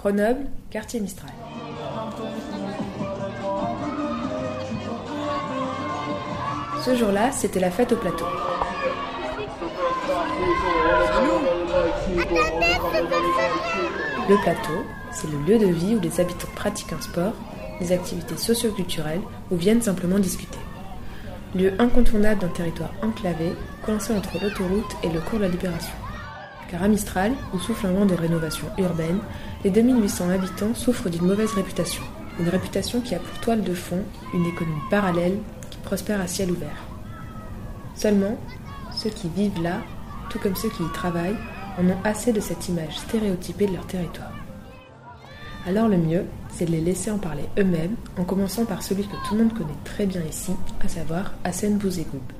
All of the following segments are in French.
Grenoble, quartier Mistral. Ce jour-là, c'était la fête au plateau. Le plateau, c'est le lieu de vie où les habitants pratiquent un sport, des activités socioculturelles ou viennent simplement discuter. Lieu incontournable d'un territoire enclavé, coincé entre l'autoroute et le cours de la Libération. Car à Mistral, où souffle un vent de rénovation urbaine, les 2800 habitants souffrent d'une mauvaise réputation. Une réputation qui a pour toile de fond une économie parallèle qui prospère à ciel ouvert. Seulement, ceux qui vivent là, tout comme ceux qui y travaillent, en ont assez de cette image stéréotypée de leur territoire. Alors le mieux, c'est de les laisser en parler eux-mêmes, en commençant par celui que tout le monde connaît très bien ici, à savoir Hassan Bouzegoub.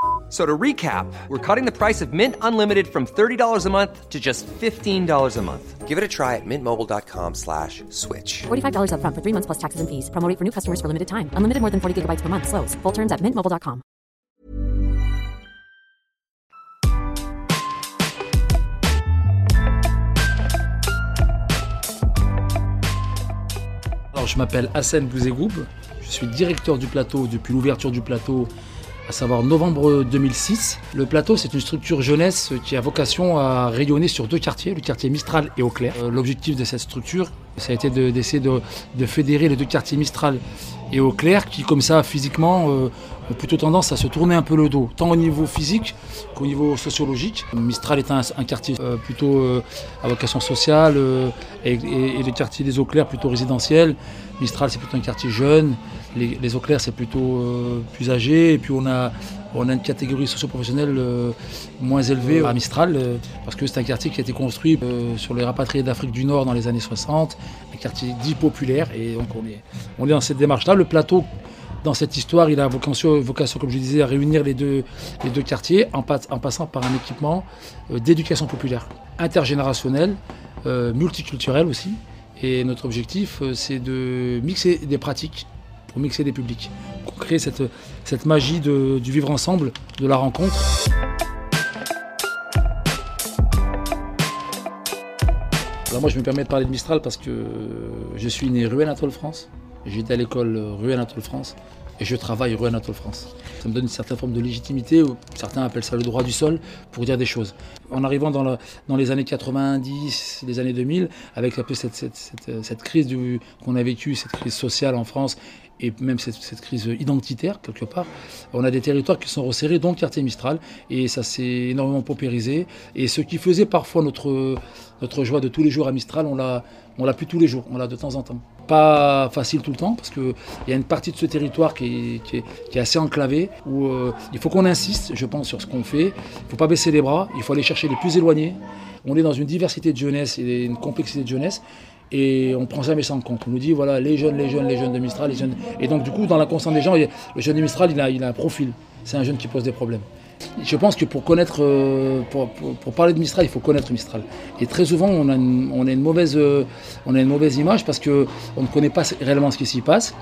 So to recap, we're cutting the price of Mint Unlimited from $30 a month to just $15 a month. Give it a try at mintmobile.com slash switch. $45 upfront for three months plus taxes and fees. Promo rate for new customers for limited time. Unlimited more than 40 gigabytes per month. Slows. Full terms at mintmobile.com. Alors, je m'appelle Hassan Bouzegoub. Je suis directeur du plateau depuis l'ouverture du plateau, à savoir novembre 2006. Le plateau, c'est une structure jeunesse qui a vocation à rayonner sur deux quartiers, le quartier Mistral et Auclair. Euh, L'objectif de cette structure, ça a été de- d'essayer de, fédérer les deux quartiers Mistral et Auclair, qui, comme ça, physiquement, euh, ont plutôt tendance à se tourner un peu le dos, tant au niveau physique qu'au niveau sociologique. Mistral est un, quartier euh, plutôt euh, à vocation sociale et, le quartier des Eaux Claires plutôt résidentiel. Mistral, c'est plutôt un quartier jeune. Les, les Eaux Claires, c'est plutôt plus âgé. Et puis on a, on a une catégorie socio-professionnelle euh, moins élevée à Mistral, euh, parce que c'est un quartier qui a été construit euh, sur les rapatriés d'Afrique du Nord dans les années 60, un quartier dit populaire. Et donc on est, on est dans cette démarche-là. Le plateau dans cette histoire, il a vocation, vocation, comme je disais, à réunir les deux, les deux quartiers en, pas- en passant par un équipement d'éducation populaire, intergénérationnel, multiculturel aussi. Et notre objectif, c'est de mixer des pratiques pour mixer des publics, pour créer cette, magie de- du vivre ensemble, de la rencontre. Alors moi, je me permets de parler de Mistral parce que je suis né rue Anatole France. J'étais à l'école rue Anatole France et je travaille rue Anatole France. Ça me donne une certaine forme de légitimité, certains appellent ça le droit du sol, pour dire des choses. En arrivant dans, le- dans les années 90, les années 2000, avec un peu cette, crise qu'on a vécue, cette crise sociale en France, et même cette, crise identitaire, quelque part, on a des territoires qui sont resserrés, dont le quartier Mistral, et ça s'est énormément paupérisé. Et ce qui faisait parfois notre, notre joie de tous les jours à Mistral, on l'a, on l'a plus tous les jours, on l'a de temps en temps. Pas facile tout le temps, parce qu'il y a une partie de ce territoire qui est, qui est, qui est assez enclavée, où euh, il faut qu'on insiste, je pense, sur ce qu'on fait. Il ne faut pas baisser les bras, il faut aller chercher les plus éloignés. On est dans une diversité de jeunesse et une complexité de jeunesse. Et on prend jamais ça en compte. On nous dit, voilà, les jeunes, les jeunes, les jeunes de Mistral, les jeunes. Et donc, du coup, dans la conscience des gens, le jeune de Mistral, il a, il a un profil. C'est un jeune qui pose des problèmes. Je pense que pour connaître, euh, pour, parler de Mistral, il faut connaître Mistral. Et très souvent, on a une, on a une mauvaise, euh, on a une mauvaise image parce que on ne connaît pas réellement ce qui s'y passe.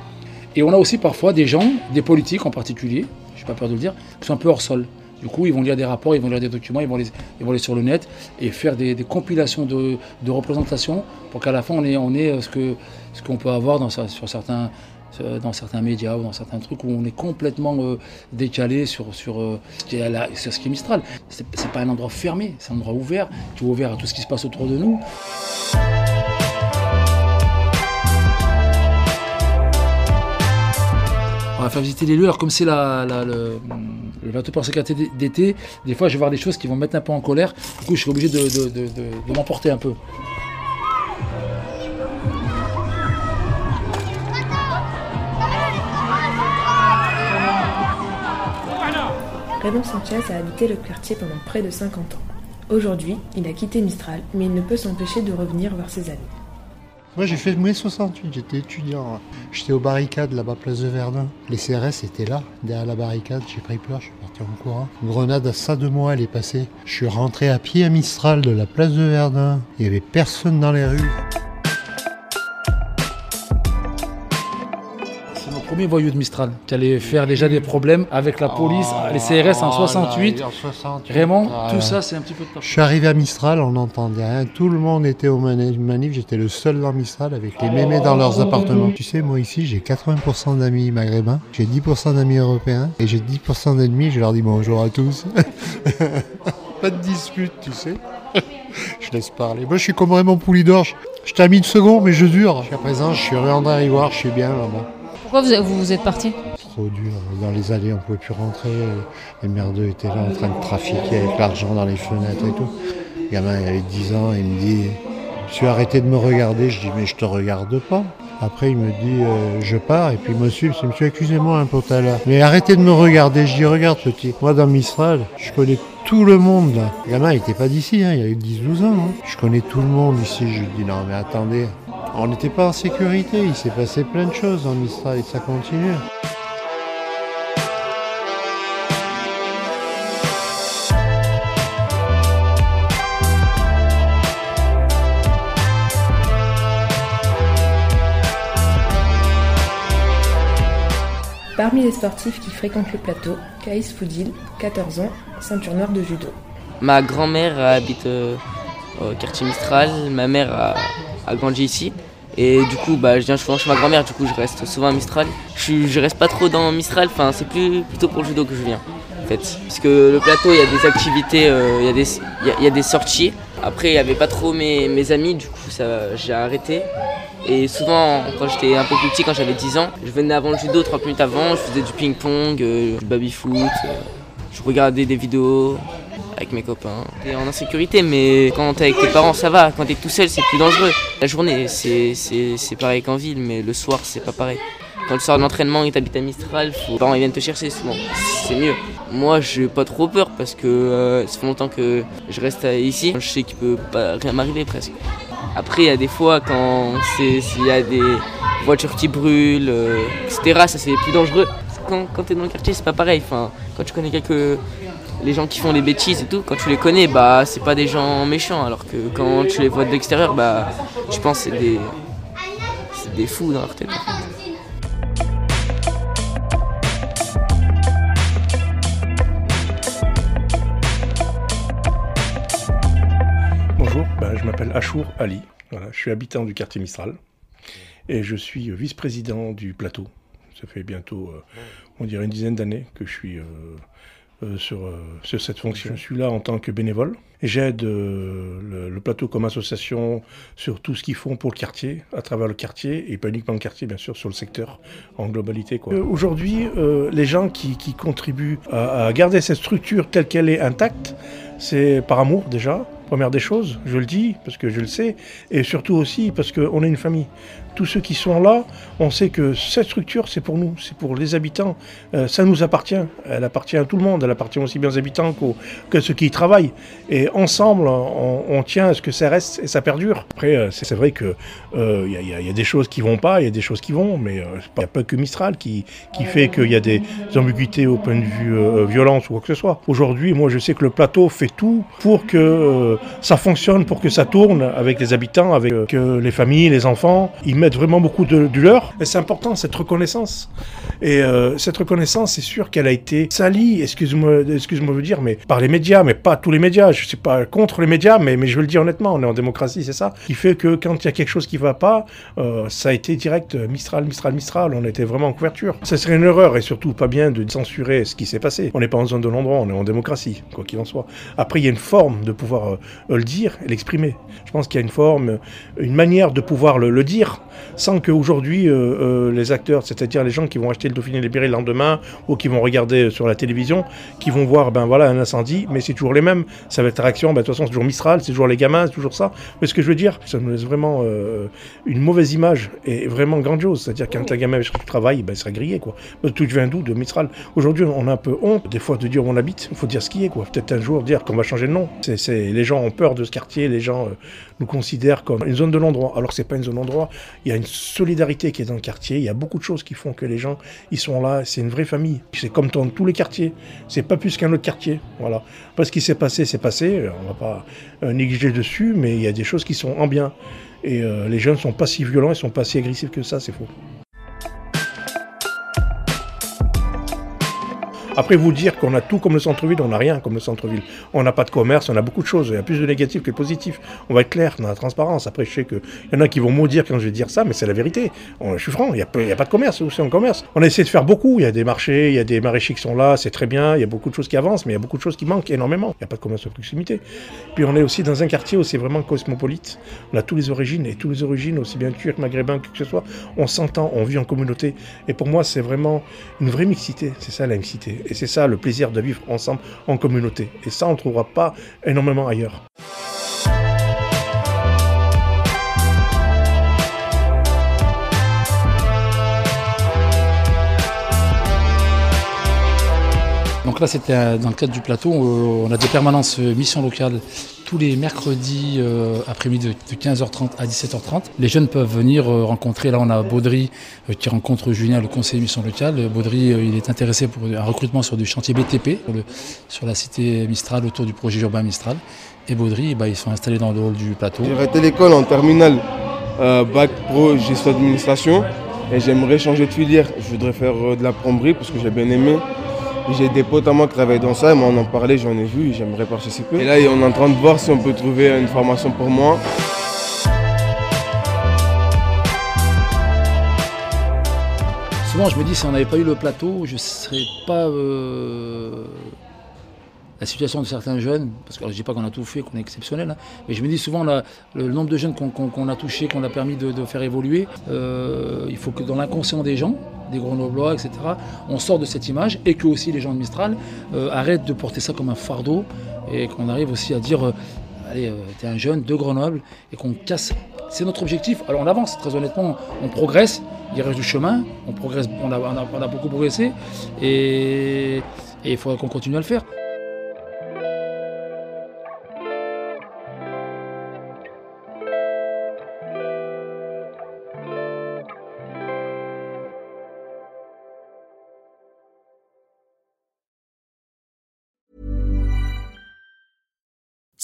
Et on a aussi parfois des gens, des politiques en particulier, je n'ai pas peur de le dire, qui sont un peu hors sol. Du coup, ils vont lire des rapports, ils vont lire des documents, ils vont ils vont aller sur le net et faire des, compilations de, représentations pour qu'à la fin, on ait, on euh, ce que ce qu'on peut avoir dans, sur certains, euh, dans certains médias ou dans certains trucs où on est complètement euh, décalé sur, sur, ce qui est à la- sur ce qui est Mistral. C'est pas un endroit fermé, c'est un endroit ouvert, est ouvert à tout ce qui se passe autour de nous. On va faire visiter les lieux. Alors comme c'est le, le bateau pour d'été, des fois je vais voir des choses qui vont me mettre un peu en colère. Du coup je suis obligé de- de m'emporter un peu. Raymond Sanchez a habité le quartier pendant près de 50 ans. Aujourd'hui, il a quitté Mistral, mais il ne peut s'empêcher de revenir voir ses amis. Moi j'ai fait mai 68, j'étais étudiant. J'étais aux barricades là-bas, place de Verdun. Les CRS étaient là, derrière la barricade, j'ai pris peur, je suis parti en courant. Une grenade à ça de moi, elle est passée. Je suis rentré à pied à Mistral de la place de Verdun. Il n'y avait personne dans les rues. Premier voyou de Mistral, qui allait faire déjà des problèmes avec la police, les CRS en 68. Vraiment, Ah, tout ça, c'est un petit peu de ta Je suis arrivé à Mistral, on n'entendait rien. Tout le monde était au mani- manif. J'étais le seul dans Mistral avec les mémés dans leurs appartements. Tu sais, moi ici, j'ai 80% d'amis maghrébins, j'ai 10% d'amis européens et j'ai 10% d'ennemis. Je leur dis bonjour à tous. Pas de dispute, tu sais. je laisse parler. Moi, je suis comme Raymond Poulidor. Je, je t'ai mis de second, mais je dure. Jusqu'à présent, je suis rue André Rivoire, je suis bien là-bas. Pourquoi vous, êtes parti Trop dur. Dans les allées, on pouvait plus rentrer. Les merdeux étaient là en train de trafiquer avec l'argent dans les fenêtres et tout. Le gamin, il avait 10 ans, il me dit Je suis arrêté de me regarder. Je dis Mais je te regarde pas. Après, il me dit euh, Je pars. Et puis, il me suit. C'est Monsieur, excusez-moi un peu tout à l'heure. Mais arrêtez de me regarder. Je dis Regarde, petit. Moi, dans Mistral, je connais tout le monde. Le gamin, il était pas d'ici. Hein. Il avait 10-12 ans. hein. Je connais tout le monde ici. Je lui dis Non, mais attendez. On n'était pas en sécurité. Il s'est passé plein de choses Mistral et ça continue. Parmi les sportifs qui fréquentent le plateau, Kaïs Foudil, 14 ans, ceinture noire de judo. Ma grand-mère habite euh, au quartier Mistral, ma mère a, a grandi ici. Et du coup, bah, je viens souvent chez ma grand-mère, du coup, je reste souvent à Mistral. Je, je reste pas trop dans Mistral, enfin, c'est plus plutôt pour le judo que je viens, en fait. Puisque le plateau, il y a des activités, euh, il y, a des- y a- des sorties. Après, il n'y avait pas trop mes, mes amis, du coup, j'ai arrêté. Et souvent, quand j'étais un peu plus petit, quand j'avais 10 ans, je venais avant le judo, 30 minutes avant, je faisais du ping-pong, euh, du baby-foot, euh, je regardais des vidéos avec mes copains. T'es en insécurité, mais quand t'es avec tes parents, ça va. Quand t'es tout seul, c'est plus dangereux. La journée, c'est, pareil qu'en ville, mais le soir, c'est pas pareil. Quand tu sors de l'entraînement et t'habites à Mistral, faut... les parents ils viennent te chercher souvent. C'est mieux. Moi, j'ai pas trop peur parce que euh, ça fait longtemps que je reste ici. Je sais qu'il peut pas rien m'arriver presque. Après, il y a des fois quand s'il y a des voitures qui brûlent, euh, etc., ça c'est plus dangereux. Quand, quand t'es dans le quartier, c'est pas pareil. Enfin, quand tu connais quelques. Les gens qui font des bêtises et tout, quand tu les connais, bah c'est pas des gens méchants. Alors que quand tu les vois de l'extérieur, bah tu penses c'est des. C'est des fous dans leur tête. Bonjour, ben, je m'appelle Achour Ali. Voilà, je suis habitant du quartier Mistral et je suis vice-président du plateau. Ça fait bientôt, euh, on dirait une dizaine d'années que je suis euh, euh, sur, euh, sur cette fonction. Je suis là en tant que bénévole et j'aide euh, le, le plateau comme association sur tout ce qu'ils font pour le quartier, à travers le quartier et pas uniquement le quartier, bien sûr, sur le secteur en globalité. Aujourd'hui, les gens qui, qui contribuent à, à garder cette structure telle qu'elle est intacte, c'est par amour déjà, première des choses, je le dis parce que je le sais, et surtout aussi parce qu'on est une famille. Tous ceux qui sont là, on sait que cette structure, c'est pour nous, c'est pour les habitants, Euh, ça nous appartient, elle appartient à tout le monde, elle appartient aussi bien aux habitants qu'aux que ceux qui y travaillent. Et ensemble, on, tient à ce que ça reste et ça perdure. Après, euh, c'est vrai qu'il euh, y, a- des choses qui vont pas, il y a des choses qui vont, mais il n'y a pas que Mistral qui, qui fait qu'il y a des ambiguïtés au point de vue euh, violence ou quoi que ce soit. Aujourd'hui, moi, je sais que le plateau fait tout pour que euh, ça fonctionne, pour que ça tourne avec les habitants, avec euh, les familles, les enfants. Ils mettent vraiment beaucoup de, du leur. Et c'est important, cette reconnaissance. Et euh, cette reconnaissance, c'est sûr qu'elle a été salie, excuse-moi excuse-moi de dire, mais par les médias, mais pas tous les médias. Je ne suis pas contre les médias, mais, je veux le dire honnêtement, on est en démocratie, c'est ça. Qui fait que quand il y a quelque chose qui ne va pas, euh, ça a été direct Mistral, Mistral, Mistral. On était vraiment en couverture. Ça serait une erreur et surtout pas bien de censurer ce qui s'est passé. On n'est pas en zone de l'endroit, on est en démocratie, quoi qu'il en soit. Après, il y a une forme de pouvoir le dire et l'exprimer. Je pense qu'il y a une forme, euh, une manière de pouvoir le, dire sans qu'aujourd'hui euh, euh, les acteurs, c'est-à-dire les gens qui vont acheter le Dauphiné libéré le lendemain ou qui vont regarder sur la télévision, qui vont voir ben voilà un incendie, mais c'est toujours les mêmes. Ça va être réaction, ben, de toute façon c'est toujours Mistral, c'est toujours les gamins, c'est toujours ça. Mais ce que je veux dire, ça nous laisse vraiment euh, une mauvaise image et vraiment grandiose. C'est-à-dire quand un gamin du travail, ben, il sera grillé quoi. Tout vient d'où De Mistral. Aujourd'hui on a un peu honte des fois de dire où on habite. Il faut dire ce qui est quoi. Peut-être un jour dire qu'on va changer de nom. C'est- les gens ont peur de ce quartier, les gens euh, nous considèrent comme une zone de l'endroit. Alors c'est pas une zone de l'endroit. Il y a une solidarité qui est dans le quartier. Il y a beaucoup de choses qui font que les gens, ils sont là. C'est une vraie famille. C'est comme dans tous les quartiers. C'est pas plus qu'un autre quartier. Voilà. Parce qu'il s'est passé, c'est passé. On va pas euh, négliger dessus, mais il y a des choses qui sont en bien. Et euh, les jeunes sont pas si violents, ils sont pas si agressifs que ça, c'est faux. Après, vous dire qu'on a tout comme le centre-ville, on n'a rien comme le centre-ville. On n'a pas de commerce, on a beaucoup de choses. Il y a plus de négatifs que de positifs. On va être clair dans la transparence. Après, je sais qu'il y en a qui vont maudire quand je vais dire ça, mais c'est la vérité. je suis franc, il n'y a, pas de commerce. Où c'est un commerce? On a essayé de faire beaucoup. Il y a des marchés, il y a des maraîchers qui sont là, c'est très bien. Il y a beaucoup de choses qui avancent, mais il y a beaucoup de choses qui manquent énormément. Il n'y a pas de commerce de proximité. Puis on est aussi dans un quartier où c'est vraiment cosmopolite. On a toutes les origines, et toutes les origines, aussi bien turcs, maghrébins, que ce soit, on s'entend, on vit en communauté. Et pour moi, c'est vraiment une vraie mixité. C'est ça la mixité. Et c'est ça le plaisir de vivre ensemble en communauté. Et ça, on ne trouvera pas énormément ailleurs. Donc là, c'était dans le cadre du plateau. Euh, on a des permanences euh, mission locale tous les mercredis euh, après-midi de 15h30 à 17h30. Les jeunes peuvent venir rencontrer. Là, on a Baudry qui rencontre Julien, le conseiller mission locale. Baudry, il est intéressé pour un recrutement sur du chantier BTP sur, la cité Mistral autour du projet urbain Mistral. Et Baudry, bah, ils sont installés dans le hall du plateau. J'ai arrêté l'école en terminale bac pro gestion d'administration et j'aimerais changer de filière. Je voudrais faire de la plomberie parce que j'ai bien aimé. J'ai des potes à moi qui travaillent dans ça, mais on en parlait, j'en ai vu, j'aimerais participer. Et là, on est en train de voir si on peut trouver une formation pour moi. Souvent, je me dis, si on n'avait pas eu le plateau, je ne serais pas euh, la situation de certains jeunes, parce que je ne dis pas qu'on a tout fait, qu'on est exceptionnel, hein, mais je me dis souvent le, nombre de jeunes qu'on a touchés, qu'on a permis de, faire évoluer, euh, il faut que dans l'inconscient des gens, des Grenoblois, etc., on sort de cette image et que aussi les gens de Mistral euh, arrêtent de porter ça comme un fardeau et qu'on arrive aussi à dire, euh, allez, t'es un jeune de Grenoble et qu'on casse. C'est notre objectif. Alors on avance, très honnêtement, on progresse, il reste du chemin, on progresse, on a, on a, beaucoup progressé et il faudra qu'on continue à le faire.